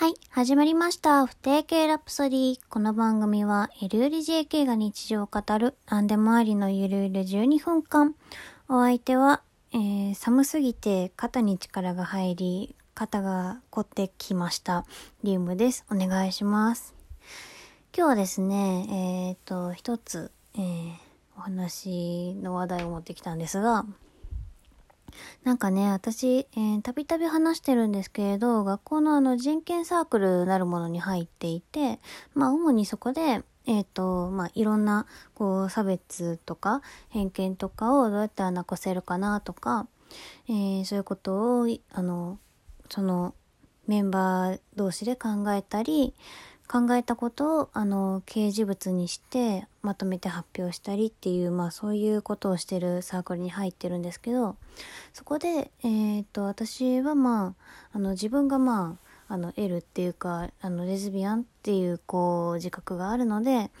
はい、始まりました。不定形ラプソディ。この番組は、ゆるゆる JK が日常を語る、何でもありのゆるゆる12分間。お相手は、えー、寒すぎて肩に力が入り、肩が凝ってきました。リウムです。お願いします。今日はですね、えっ、と、一つ、えー、お話の話題を持ってきたんですが、なんかね、私、たびたび話してるんですけれど、学校のあの人権サークルなるものに入っていて、まあ主にそこで、えっ、ー、と、まあいろんな、こう、差別とか偏見とかをどうやったらなくせるかなとか、えー、そういうことを、あの、そのメンバー同士で考えたり、考えたことをあの掲示物にしてまとめて発表したりっていうまあそういうことをしてるサークルに入ってるんですけどそこでえー、っと私はまああの自分がまああの L っていうかあのレズビアンっていうこう自覚があるので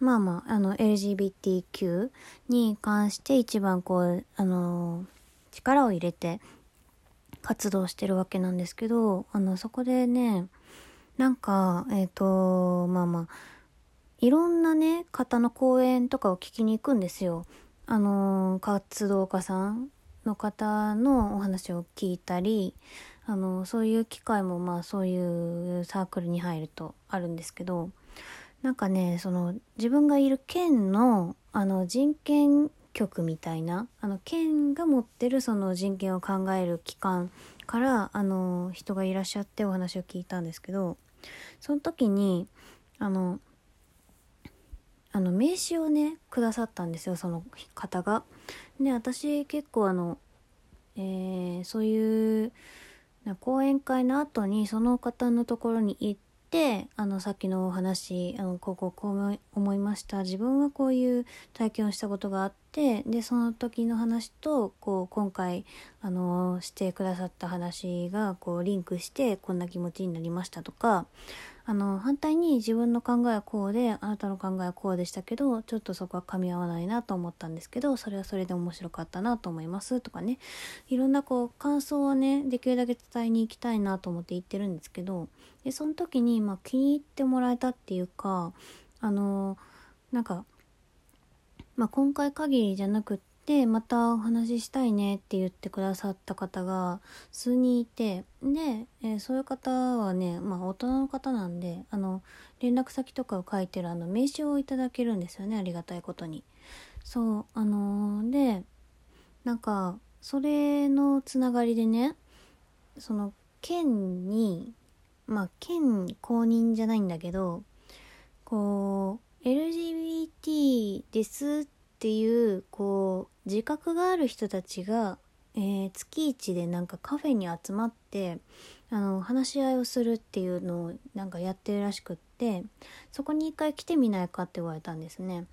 まあまああの LGBTQ に関して一番こうあの力を入れて活動してるわけなんですけどあのそこでねなんか、えっ、ー、と、まあまあ、いろんなね、方の講演とかを聞きに行くんですよ。あの、活動家さんの方のお話を聞いたり、あの、そういう機会もまあそういうサークルに入るとあるんですけど、なんかね、その自分がいる県のあの人権局みたいな、あの県が持ってるその人権を考える機関からあの人がいらっしゃってお話を聞いたんですけどその時にあのあの名刺をねくださったんですよその方が。で私結構あの、えー、そういう講演会の後にその方のところに行ってあのさっきのお話あのこここう思いました自分はこういう体験をしたことがあってでその時の話とこう今回あのしてくださった話がこうリンクしてこんな気持ちになりましたとかあの、反対に自分の考えはこうで、あなたの考えはこうでしたけど、ちょっとそこは噛み合わないなと思ったんですけど、それはそれで面白かったなと思いますとかね、いろんなこう、感想をね、できるだけ伝えに行きたいなと思って言ってるんですけど、で、その時に、まあ気に入ってもらえたっていうか、あの、なんか、まあ今回限りじゃなくって、またお話ししたいねって言ってくださった方が数人いてで、えー、そういう方はねまあ大人の方なんであの連絡先とかを書いてるあの名刺をいただけるんですよねありがたいことに。そうあのー、でなんかそれのつながりでねその県にまあ県公認じゃないんだけどこう LGBT ですっていうこう自覚がある人たちが、えー、月一でなんかカフェに集まってあの話し合いをするっていうのをなんかやってるらしくってそこに一回来てみないかって言われたんですね。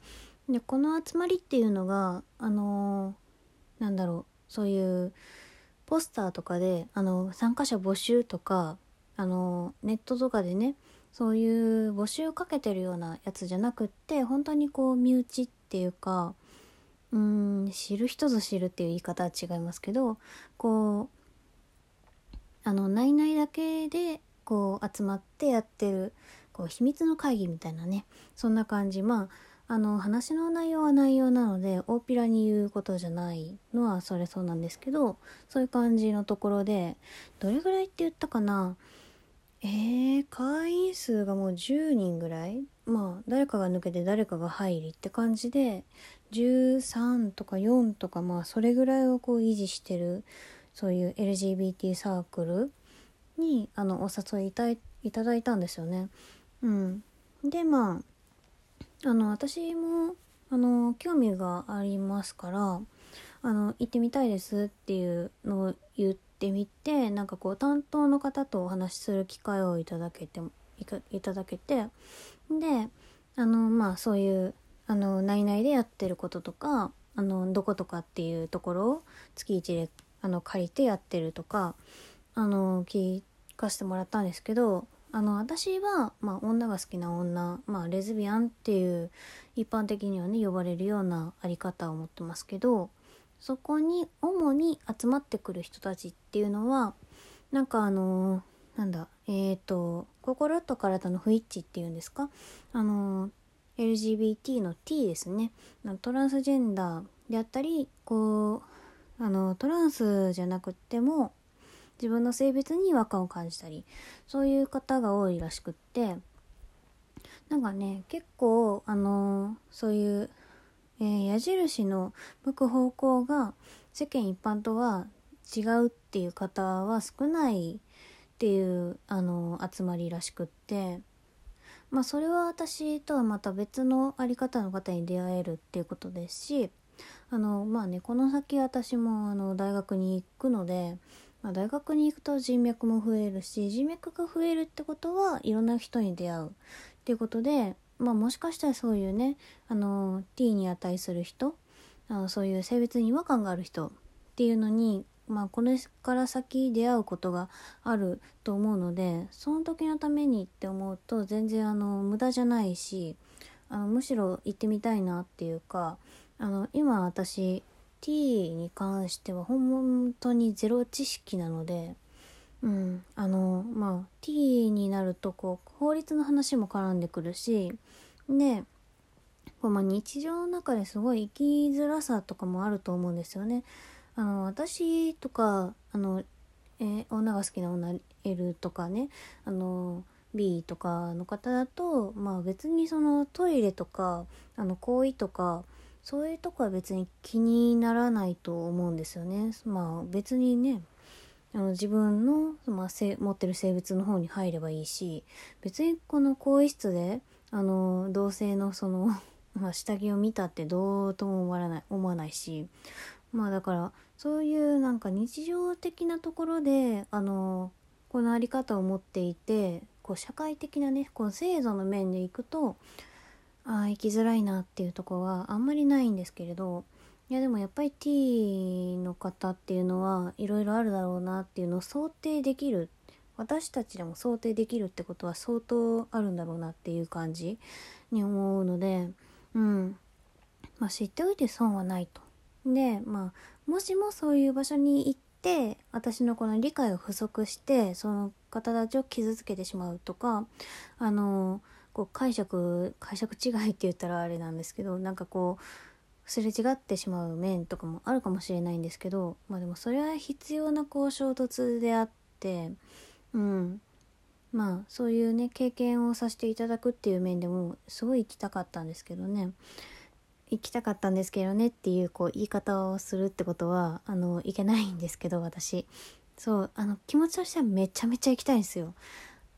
でこの集まりっていうのがあのー、なんだろうそういうポスターとかであの参加者募集とかあのネットとかでねそういう募集をかけてるようなやつじゃなくって本当にこう身内っていうかうん知る人ぞ知るっていう言い方は違いますけどこうあの内々だけでこう集まってやってるこう秘密の会議みたいなねそんな感じ。まああの話の内容は内容なので大っぴらに言うことじゃないのはそれそうなんですけどそういう感じのところでどれぐらいって言ったかな？えー、会員数がもう10人ぐらい？まあ誰かが抜けて誰かが入りって感じで13とか4とかまあそれぐらいをこう維持してるそういう LGBT サークルにあのお誘いいたいただいたんですよね。うん、でまああの私もあの興味がありますからあの行ってみたいですっていうのを言ってみてなんかこう担当の方とお話しする機会をいただけていただけてであのまあそういうあの内々でやってることとかあのどことかっていうところを月1であの借りてやってるとかあの聞かせてもらったんですけどあの私は、まあ、女が好きな女、まあ、レズビアンっていう一般的にはね呼ばれるようなあり方を持ってますけどそこに主に集まってくる人たちっていうのはなんかあのなんだえっ、ー、と心と体の不一致っていうんですか？あの LGBT の T ですね。トランスジェンダーであったりこうあのトランスじゃなくっても自分の性別に違和感を感じたりそういう方が多いらしくってなんかね結構あのそういう、えー、矢印の向く方向が世間一般とは違うっていう方は少ないっていうあの集まりらしくってまあそれは私とはまた別の在り方の方に出会えるっていうことですしあのまあねこの先私もあの大学に行くのでまあ、大学に行くと人脈も増えるし人脈が増えるってことはいろんな人に出会うっていうことで、まあ、もしかしたらそういうねあの T に値する人あのそういう性別に違和感がある人っていうのに、まあ、これから先出会うことがあると思うのでその時のためにって思うと全然あの無駄じゃないしあのむしろ行ってみたいなっていうかあの今私 T に関しては本当にゼロ知識なので、うん、あのまあ T になるとこう法律の話も絡んでくるしでこう、まあ、日常の中ですごい生きづらさとかもあると思うんですよね。あの私とかあの、えー、女が好きな女 L とかねあの B とかの方だとまあ別にそのトイレとかあの行為とかそういうとこは別に気にならないと思うんですよね。まあ別にねあの自分の、まあ、持ってる性別の方に入ればいいし別にこの更衣室であの同性のその まあ、下着を見たってどうとも思わない思わないしまあだからそういうなんか日常的なところであのこの在り方を持っていてこう社会的なねこう制度の面でいくとああ生きづらいなっていうとこはあんまりないんですけれどいやでもやっぱり T の方っていうのはいろいろあるだろうなっていうのを想定できる私たちでも想定できるってことは相当あるんだろうなっていう感じに思うのでうんまあ知っておいて損はないと。でまあもしもそういう場所に行って私のこの理解を不足してその方たちを傷つけてしまうとかあのこう解釈解釈違いって言ったらあれなんですけどなんかこうすれ違ってしまう面とかもあるかもしれないんですけどまあでもそれは必要なこう衝突であってうん。まあそういうね経験をさせていただくっていう面でもすごい行きたかったんですけどね。行きたかったんですけどねっていうこう言い方をするってことはあのいけないんですけど私。そうあの気持ちとしてはめちゃめちゃ行きたいんですよ。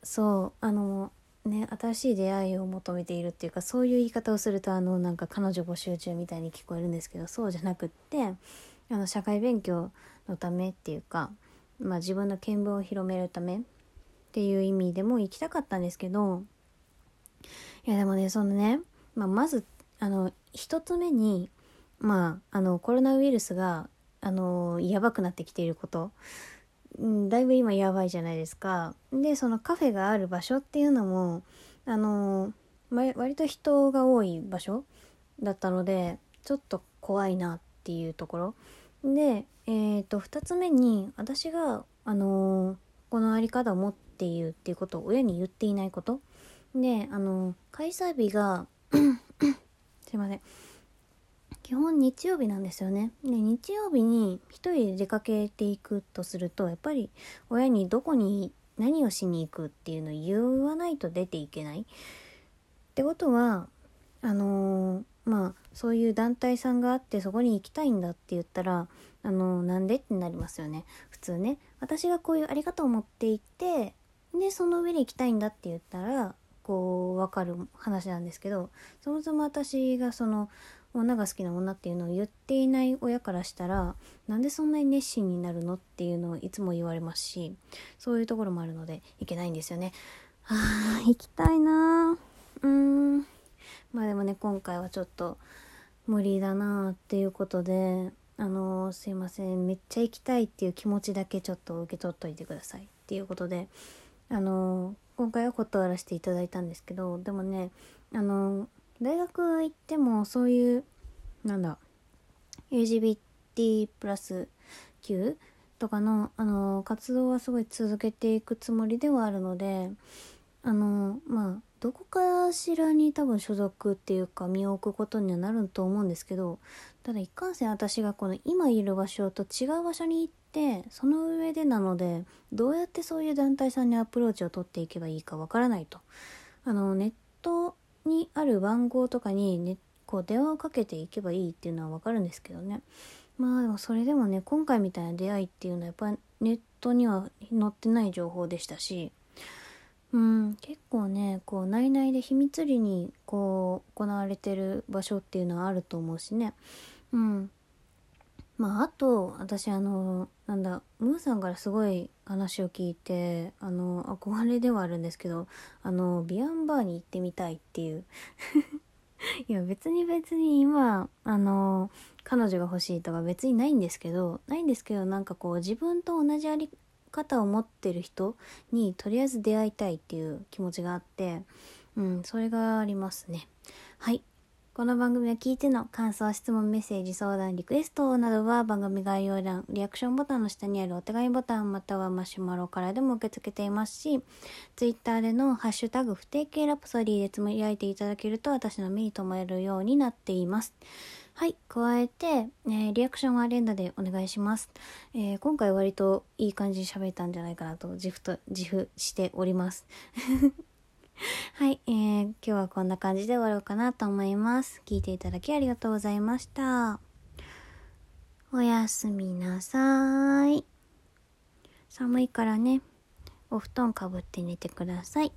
そうあのね新しい出会いを求めているっていうかそういう言い方をするとあのなんか彼女募集中みたいに聞こえるんですけどそうじゃなくってあの社会勉強のためっていうか、まあ、自分の見聞を広めるためっていう意味でも行きたかったんですけどいやでもねそのね、まあ、まずあの一つ目にまああのコロナウイルスがあのやばくなってきていること。うん、だいぶ今やばいじゃないですか。でそのカフェがある場所っていうのもあの割と人が多い場所だったのでちょっと怖いなっていうところ。で、えーと、2つ目に私が、あのこの在り方を持っているっていうことを親に言っていないこと。で、あの開催日が すいません。基本日曜日なんですよね。で日曜日に一人で出かけていくとするとやっぱり親にどこに何をしに行くっていうのを言わないと出ていけない。ってことはあのー、まあそういう団体さんがあってそこに行きたいんだって言ったらあのー、なんでってなりますよね普通ね。私がこういうあり方を持っていてでその上に行きたいんだって言ったらこう分かる話なんですけどそもそも私がその女が好きな女っていうのを言っていない親からしたらなんでそんなに熱心になるのっていうのをいつも言われますしそういうところもあるのでいけないんですよね。あー行きたいな。うーん。まあでもね今回はちょっと無理だなっていうことであのー、すいません。めっちゃ行きたいっていう気持ちだけちょっと受け取っといてくださいっていうことであのー、今回は断らせていただいたんですけどでもねあのー大学行ってもそういうなんだ LGBT プラス Q とかの、あの、活動はすごい続けていくつもりではあるので、あの、まあ、どこかしらに多分所属っていうか身を置くことにはなると思うんですけど、ただ一貫性私がこの今いる場所と違う場所に行ってその上でなのでどうやってそういう団体さんにアプローチを取っていけばいいかわからないと。あのネットにある番号とかに、ね、こう電話をかけていけばいいっていうのはわかるんですけどね。まあでもそれでもね今回みたいな出会いっていうのはやっぱりネットには載ってない情報でしたしうん結構ねこう内々で秘密裏にこう行われてる場所っていうのはあると思うしね。うん。まああと私あのなんだムーさんからすごい話を聞いてあの憧れではあるんですけどあのビアンバーに行ってみたいっていう いや別に別に今あの彼女が欲しいとか別にないんですけどないんですけどなんかこう自分と同じあり方を持ってる人にとりあえず出会いたいっていう気持ちがあって、うん、それがありますね。はい。この番組を聞いての感想、質問、メッセージ、相談、リクエストなどは番組概要欄、リアクションボタンの下にあるお手紙ボタンまたはマシュマロからでも受け付けていますし、ツイッターでのハッシュタグ不定形ラプソディでつぶやいていただけると私の目に留まるようになっています。はい。加えて、えー、リアクションは連打でお願いします。えー、今回割といい感じに喋ったんじゃないかなと自負と、自負しております。はい、えー、今日はこんな感じで終わろうかなと思います。聞いていただきありがとうございました。おやすみなさい。寒いからね、お布団かぶって寝てください。